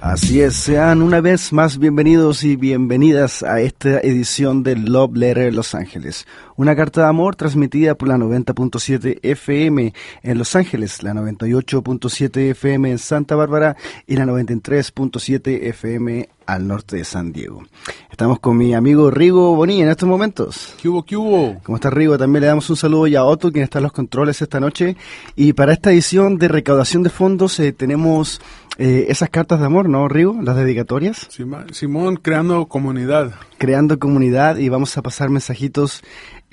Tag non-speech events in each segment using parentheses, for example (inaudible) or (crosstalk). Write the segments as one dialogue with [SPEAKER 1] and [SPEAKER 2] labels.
[SPEAKER 1] Así es, sean una vez más bienvenidos y bienvenidas a esta edición de Love Letter Los Ángeles, una carta de amor transmitida por la 90.7 FM en Los Ángeles, la 98.7 FM en Santa Bárbara y la 93.7 FM al norte de San Diego. Estamos con mi amigo Rigo Boni en estos momentos.
[SPEAKER 2] ¿Qué hubo, qué hubo?
[SPEAKER 1] ¿Cómo está Rigo? También le damos un saludo ya a Otto, quien está en los controles esta noche. Y para esta edición de recaudación de fondos eh, tenemos eh, esas cartas de amor, ¿no, Rigo? Las dedicatorias.
[SPEAKER 2] Simón, creando comunidad.
[SPEAKER 1] Creando comunidad y vamos a pasar mensajitos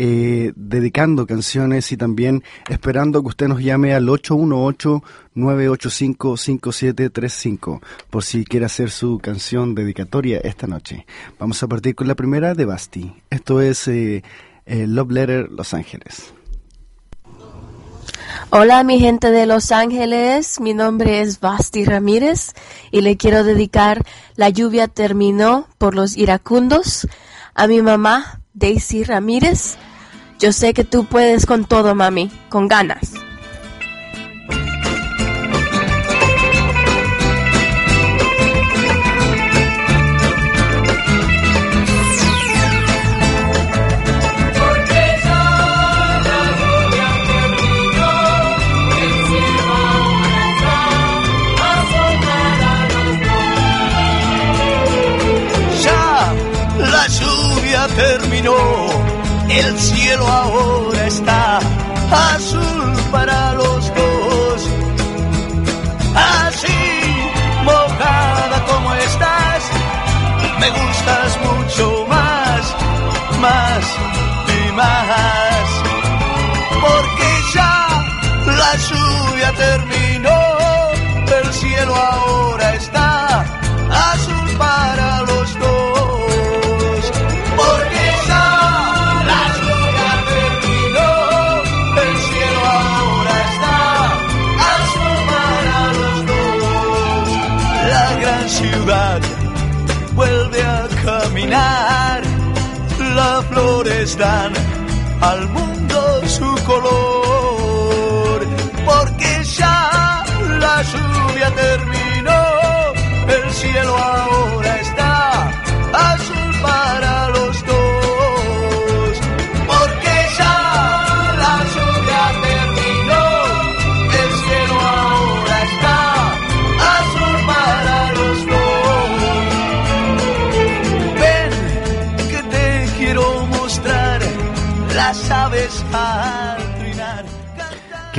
[SPEAKER 1] eh, dedicando canciones y también esperando que usted nos llame al 818-985-5735 por si quiere hacer su canción dedicatoria esta noche. Vamos a partir con la primera de Basti. Esto es eh, Love Letter Los Ángeles.
[SPEAKER 3] Hola mi gente de Los Ángeles, mi nombre es Basti Ramírez y le quiero dedicar La lluvia terminó por los iracundos a mi mamá Daisy Ramírez yo sé que tú puedes con todo, mami, con ganas.
[SPEAKER 4] Mucho más, más y más. Porque ya la lluvia terminó, el cielo ahora dan al mundo su color, porque ya la lluvia terminó, el cielo ahora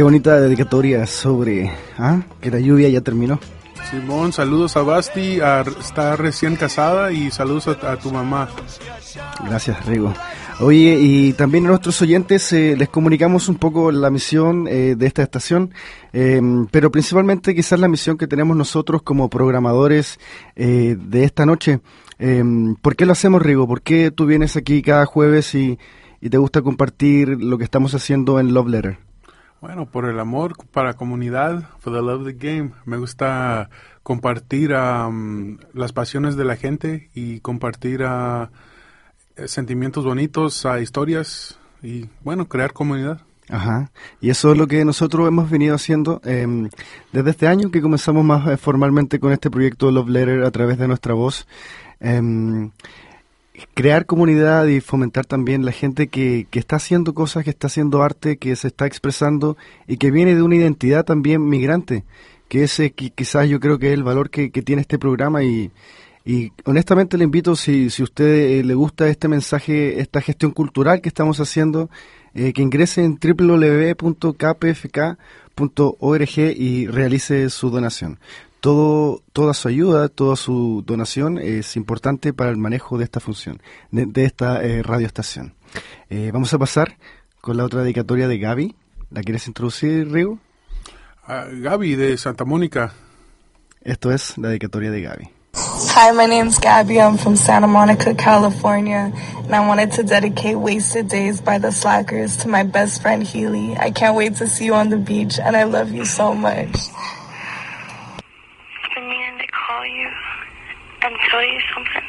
[SPEAKER 1] Qué bonita dedicatoria sobre ¿ah? que la lluvia ya terminó.
[SPEAKER 2] Simón, saludos a Basti, a, está recién casada y saludos a, tu mamá.
[SPEAKER 1] Gracias, Rigo. Oye, y también a nuestros oyentes eh, les comunicamos un poco la misión eh, de esta estación, em, pero principalmente quizás la misión que tenemos nosotros como programadores eh, de esta noche. Em, ¿Por qué lo hacemos, Rigo? ¿Por qué tú vienes aquí cada jueves y, y te gusta compartir lo que estamos haciendo en Love Letter?
[SPEAKER 2] Bueno, por el amor para comunidad, for the love of the game. Me gusta compartir las pasiones de la gente y compartir sentimientos bonitos, a historias y, bueno, crear comunidad.
[SPEAKER 1] Ajá, y eso es lo que nosotros hemos venido haciendo em, desde este año que comenzamos más eh, formalmente con este proyecto Love Letter a través de nuestra voz. Eh, crear comunidad y fomentar también la gente que, que, está haciendo cosas, que está haciendo arte, que se está expresando y que viene de una identidad también migrante, que ese quizás yo creo que es el valor que, que tiene este programa y, y honestamente le invito, si, si usted eh, le gusta este mensaje, esta gestión cultural que estamos haciendo, eh, que ingrese en www.kpfk.org y realice su donación todo, toda su ayuda, toda su donación es importante para el manejo de esta función, de, esta eh, radioestación. Eh, vamos a pasar con la otra dedicatoria de Gaby. ¿La quieres introducir, Rigo?
[SPEAKER 2] Uh, Gaby de Santa Mónica.
[SPEAKER 1] Esto es la dedicatoria de Gaby.
[SPEAKER 5] Hi, my name's Gabby. I'm from Santa Monica, California, and I wanted to dedicate Wasted Days by the Slackers to my best friend Healy. I can't wait to see you on the beach, and I love you so much.
[SPEAKER 6] And tell you something.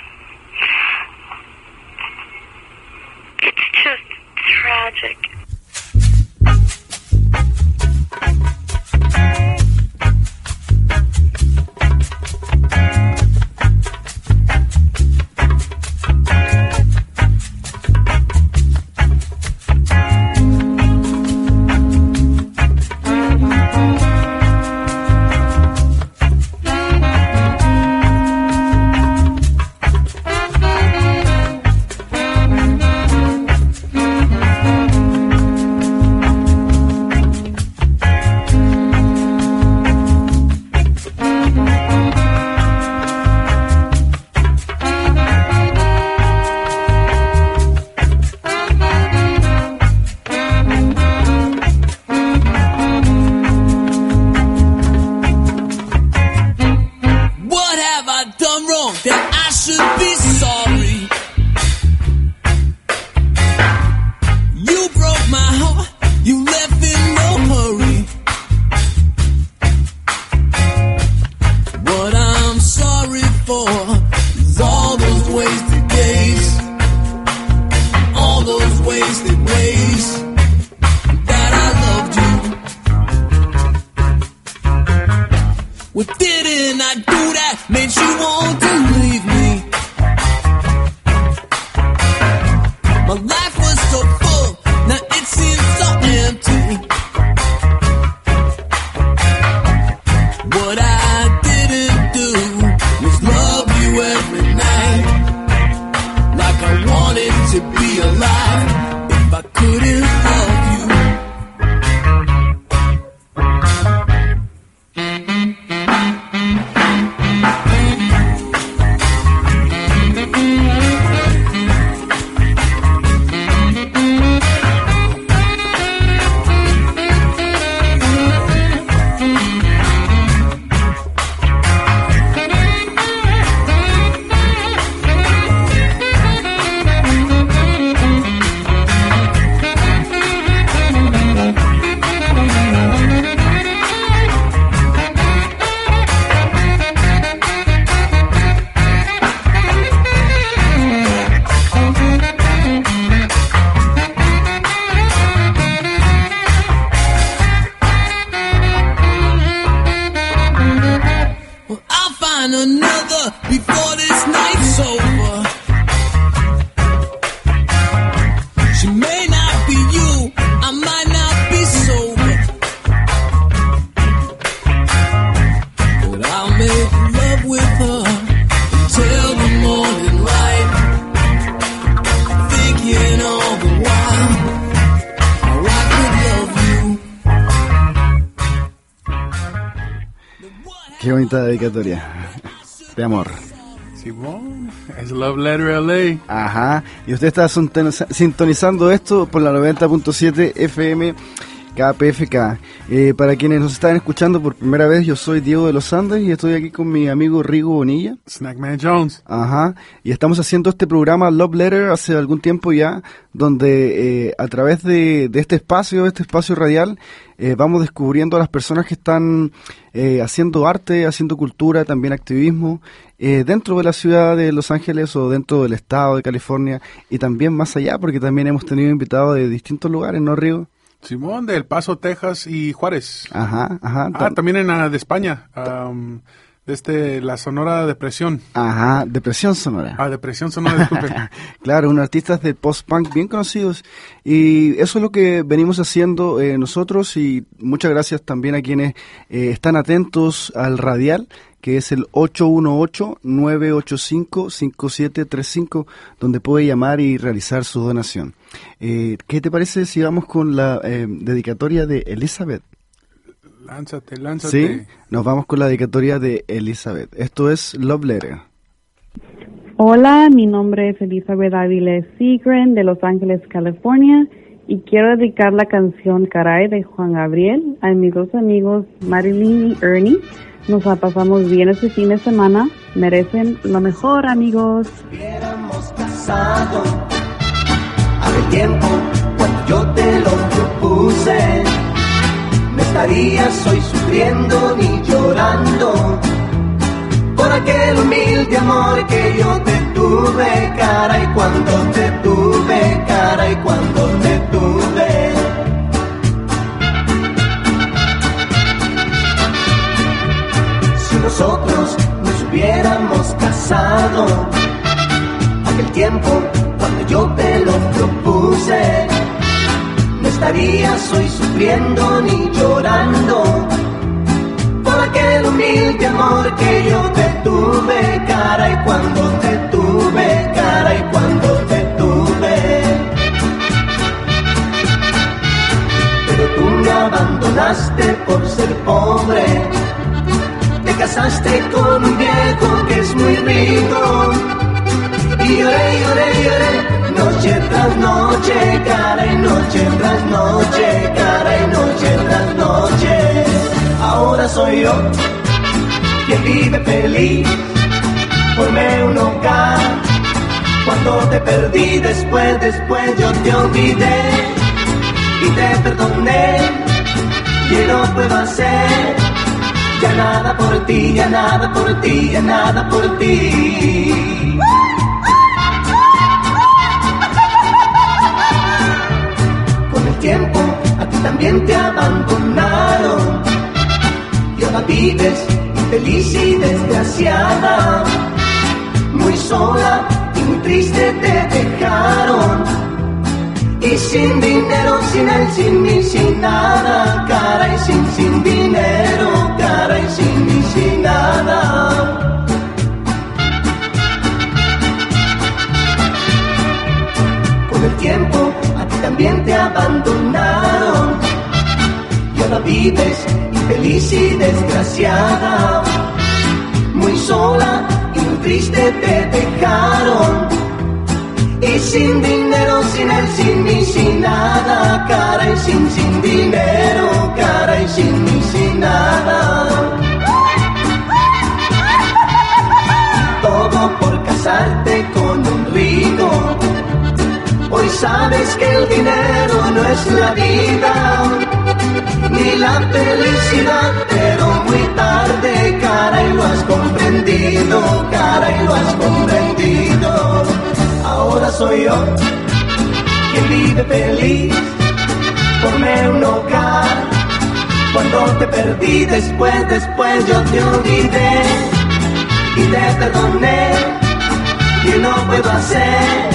[SPEAKER 6] It's just tragic.
[SPEAKER 1] Qué bonita dedicatoria. De amor.
[SPEAKER 2] Simón, es Love Letter LA.
[SPEAKER 1] Ajá. Y usted está sintonizando esto por la 90.7 FM KPFK. Eh, para quienes nos están escuchando por primera vez, yo soy Diego de los Andes y estoy aquí con mi amigo Rigo Bonilla.
[SPEAKER 2] Snackman Jones.
[SPEAKER 1] Ajá. Y estamos haciendo este programa Love Letter hace algún tiempo ya, donde eh, a través de, este espacio, este espacio radial, eh, vamos descubriendo a las personas que están haciendo arte, haciendo cultura, también activismo, dentro de la ciudad de Los Ángeles o dentro del estado de California y también más allá, porque también hemos tenido invitados de distintos lugares, ¿no, Rigo?
[SPEAKER 2] Simón, de El Paso, Texas y Juárez.
[SPEAKER 1] Ajá, ajá.
[SPEAKER 2] Ah, también en de España. desde la Sonora Depresión.
[SPEAKER 1] Ajá, Depresión Sonora.
[SPEAKER 2] Ah, Depresión Sonora, disculpe. (laughs)
[SPEAKER 1] claro, unos artistas de post-punk bien conocidos. Y eso es lo que venimos haciendo eh, nosotros y muchas gracias también a quienes eh, están atentos al radial que es el 818-985-5735, donde puede llamar y realizar su donación. Eh, ¿Qué te parece si vamos con la eh, dedicatoria de Elizabeth?
[SPEAKER 2] Lánzate, lánzate.
[SPEAKER 1] Sí, nos vamos con la dedicatoria de Elizabeth. Esto es Love Letter.
[SPEAKER 7] Hola, mi nombre es Elizabeth Aviles Sigren de Los Ángeles, California y quiero dedicar la canción Caray de Juan Gabriel a mis dos amigos Marilyn y Ernie nos la pasamos bien este fin de semana. Merecen lo mejor, amigos.
[SPEAKER 8] Hubiéramos casado hace tiempo cuando yo te lo propuse. No estarías hoy sufriendo ni llorando por aquel humilde amor que yo te tuve, cara, y cuando casado. Aquel tiempo cuando yo te lo propuse, no estarías hoy sufriendo ni llorando por aquel humilde amor que yo te tuve, cara, y cuando te tuve, cara, y cuando te tuve. Pero tú me abandonaste por ser pobre casaste con un viejo que es muy rico. Y lloré, lloré, lloré, noche tras noche, cara y noche tras noche, cara y noche tras noche. Ahora soy yo quien vive feliz, formé un hogar. Cuando te perdí después, después yo te olvidé y te perdoné. Y no puedo hacer ya nada por ti, ya nada por ti, ya nada por ti. Con el tiempo a ti también te abandonaron. Y ahora vives infeliz y desgraciada, muy sola y muy triste te dejaron y sin dinero, sin él, sin mí, sin nada, cara y sin, sin dinero, cara y sin mí, sin nada. Con el tiempo a ti también te abandonaron. Y ahora vives infeliz y desgraciada, muy sola y muy triste te dejaron y sin dinero, sin él, sin mí, sin nada, cara y sin, sin dinero, cara y sin mí, sin nada. Todo por casarte con un rico. Hoy sabes que el dinero no es la vida, ni la felicidad, quien vive feliz. Formé un hogar cuando te perdí, después, después yo te olvidé y te perdoné y no puedo hacer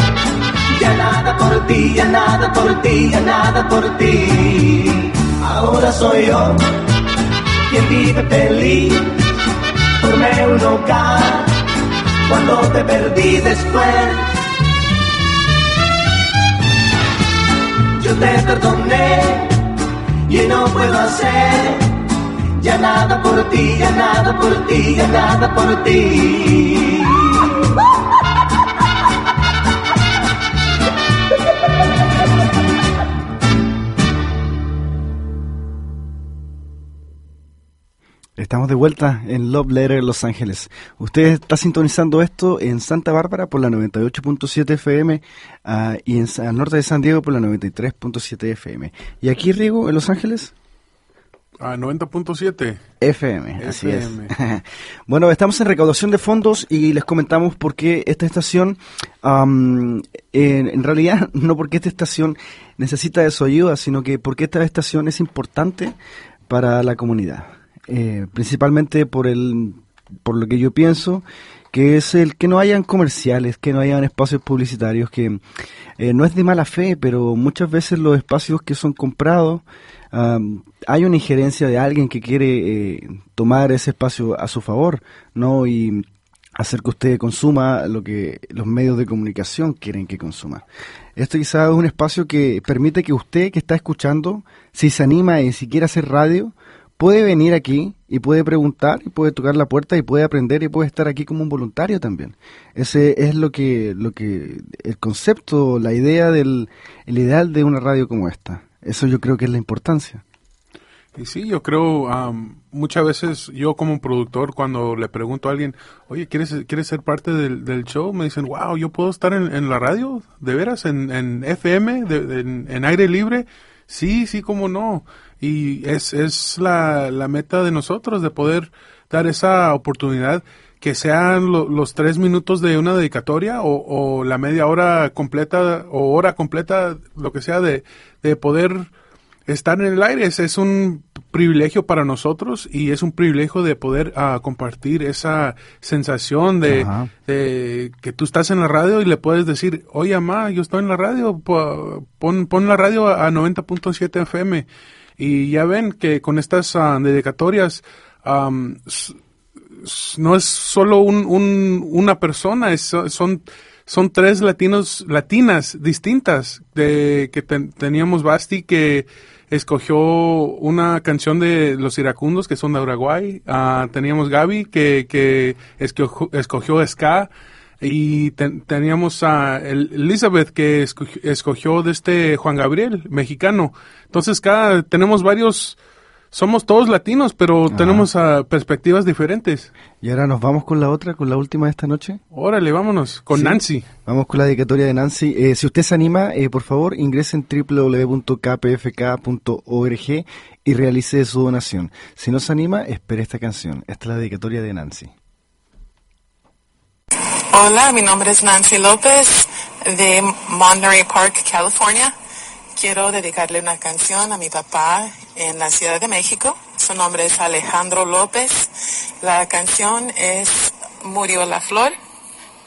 [SPEAKER 8] ya nada por ti, ya nada por ti, ya nada por ti. Ahora soy yo quien vive feliz. Formé un hogar cuando te perdí después te perdoné y no puedo hacer ya nada por ti, ya nada por ti, ya nada por ti.
[SPEAKER 1] Estamos de vuelta en Love Letter Los Ángeles. Usted está sintonizando esto en Santa Bárbara por la 98.7 FM ah, y en al norte de San Diego por la 93.7 FM. ¿Y aquí, Rigo, en Los Ángeles?
[SPEAKER 2] A 90.7.
[SPEAKER 1] FM, así es. (laughs) bueno, estamos en recaudación de fondos y les comentamos por qué esta estación, am, en, en realidad (laughs) no porque esta estación necesita de su ayuda, sino que porque esta estación es importante para la comunidad. Eh, principalmente por el por lo que yo pienso que es el que no hayan comerciales, que no hayan espacios publicitarios, que eh, no es de mala fe, pero muchas veces los espacios que son comprados hay una injerencia de alguien que quiere eh, tomar ese espacio a su favor, ¿no? Y hacer que usted consuma lo que los medios de comunicación quieren que consuma. Esto quizás es un espacio que permite que usted que está escuchando, si se anima y si quiere hacer radio, puede venir aquí y puede preguntar y puede tocar la puerta y puede aprender y puede estar aquí como un voluntario también. Ese es lo que lo que el concepto, la idea del el ideal de una radio como esta. Eso yo creo que es la importancia.
[SPEAKER 2] Y sí, yo creo, muchas veces yo como productor, cuando le pregunto a alguien, oye, ¿quieres, ¿quieres ser parte del, del show? Me dicen, wow, ¿yo puedo estar en, en la radio? ¿De veras? ¿En, en FM? En, en aire libre? Sí, sí, cómo no. Y es, es la, la meta de nosotros, de poder dar esa oportunidad que sean lo- los tres minutos de una dedicatoria o, o la media hora completa o hora completa, lo que sea, de, de poder estar en el aire. Es, es un privilegio para nosotros y es un privilegio de poder ah, compartir esa sensación de, que tú estás en la radio y le puedes decir, oye, mamá, yo estoy en la radio, po- pon, pon la radio a 90.7 FM. Y ya ven que con estas ah, dedicatorias no es solo un, un- una persona, es- son, son tres latinos, latinas distintas de que ten- teníamos Basti que escogió una canción de los iracundos que son de Uruguay, Ah, teníamos Gaby que, que escogió, escogió ska y ten- teníamos a El- Elizabeth que escogió, escogió de este Juan Gabriel, mexicano. Entonces cada tenemos varios somos todos latinos, pero tenemos ah, perspectivas diferentes.
[SPEAKER 1] Y ahora nos vamos con la otra, con la última de esta noche.
[SPEAKER 2] Órale, vámonos con
[SPEAKER 1] Sí.
[SPEAKER 2] Nancy.
[SPEAKER 1] Vamos con la dedicatoria de Nancy. Eh, si usted se anima, eh, por favor, ingrese en www.kpfk.org y realice su donación. Si no se anima, espere esta canción. Esta es la dedicatoria de Nancy.
[SPEAKER 9] Hola, mi nombre es Nancy López de Monterey Park, California. Quiero dedicarle una canción a mi papá en la Ciudad de México. Su nombre es Alejandro López. La canción es Murió la Flor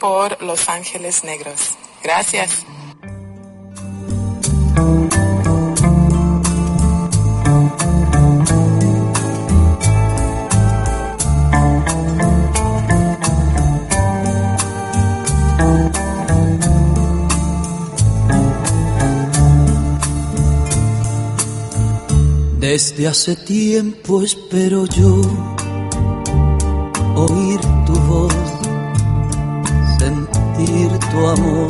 [SPEAKER 9] por Los Ángeles Negros. Gracias.
[SPEAKER 3] Desde hace tiempo espero yo oír tu voz, sentir tu amor.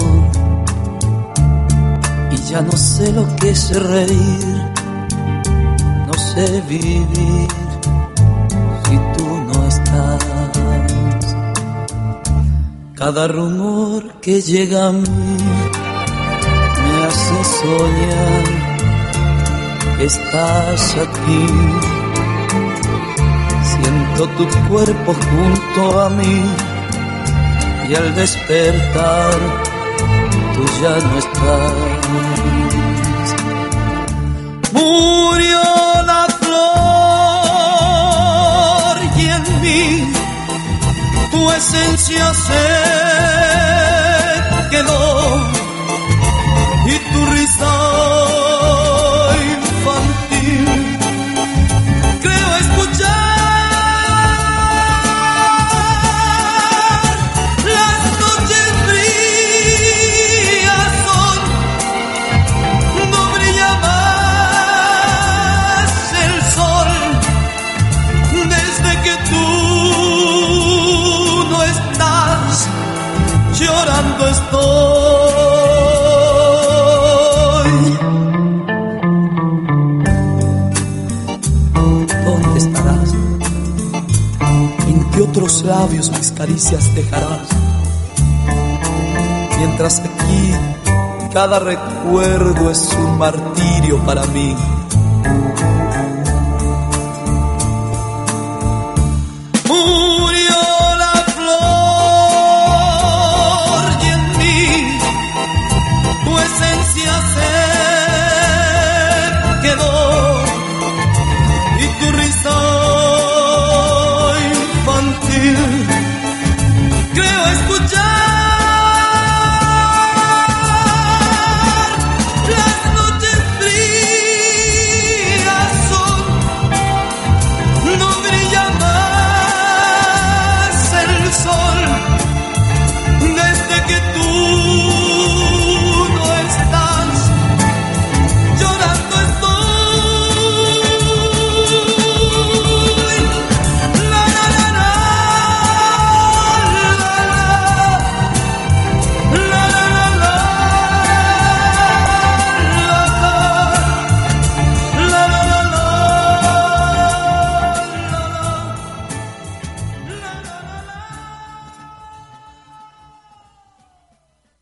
[SPEAKER 3] Y ya no sé lo que es reír, no sé vivir si tú no estás. Cada rumor que llega a mí me hace soñar estás aquí. Siento tu cuerpo junto a mí y al despertar tú ya no estás. Murió la flor y en mí tu esencia se quedó y tu risa dejarás. Mientras aquí cada recuerdo es un martirio para mí.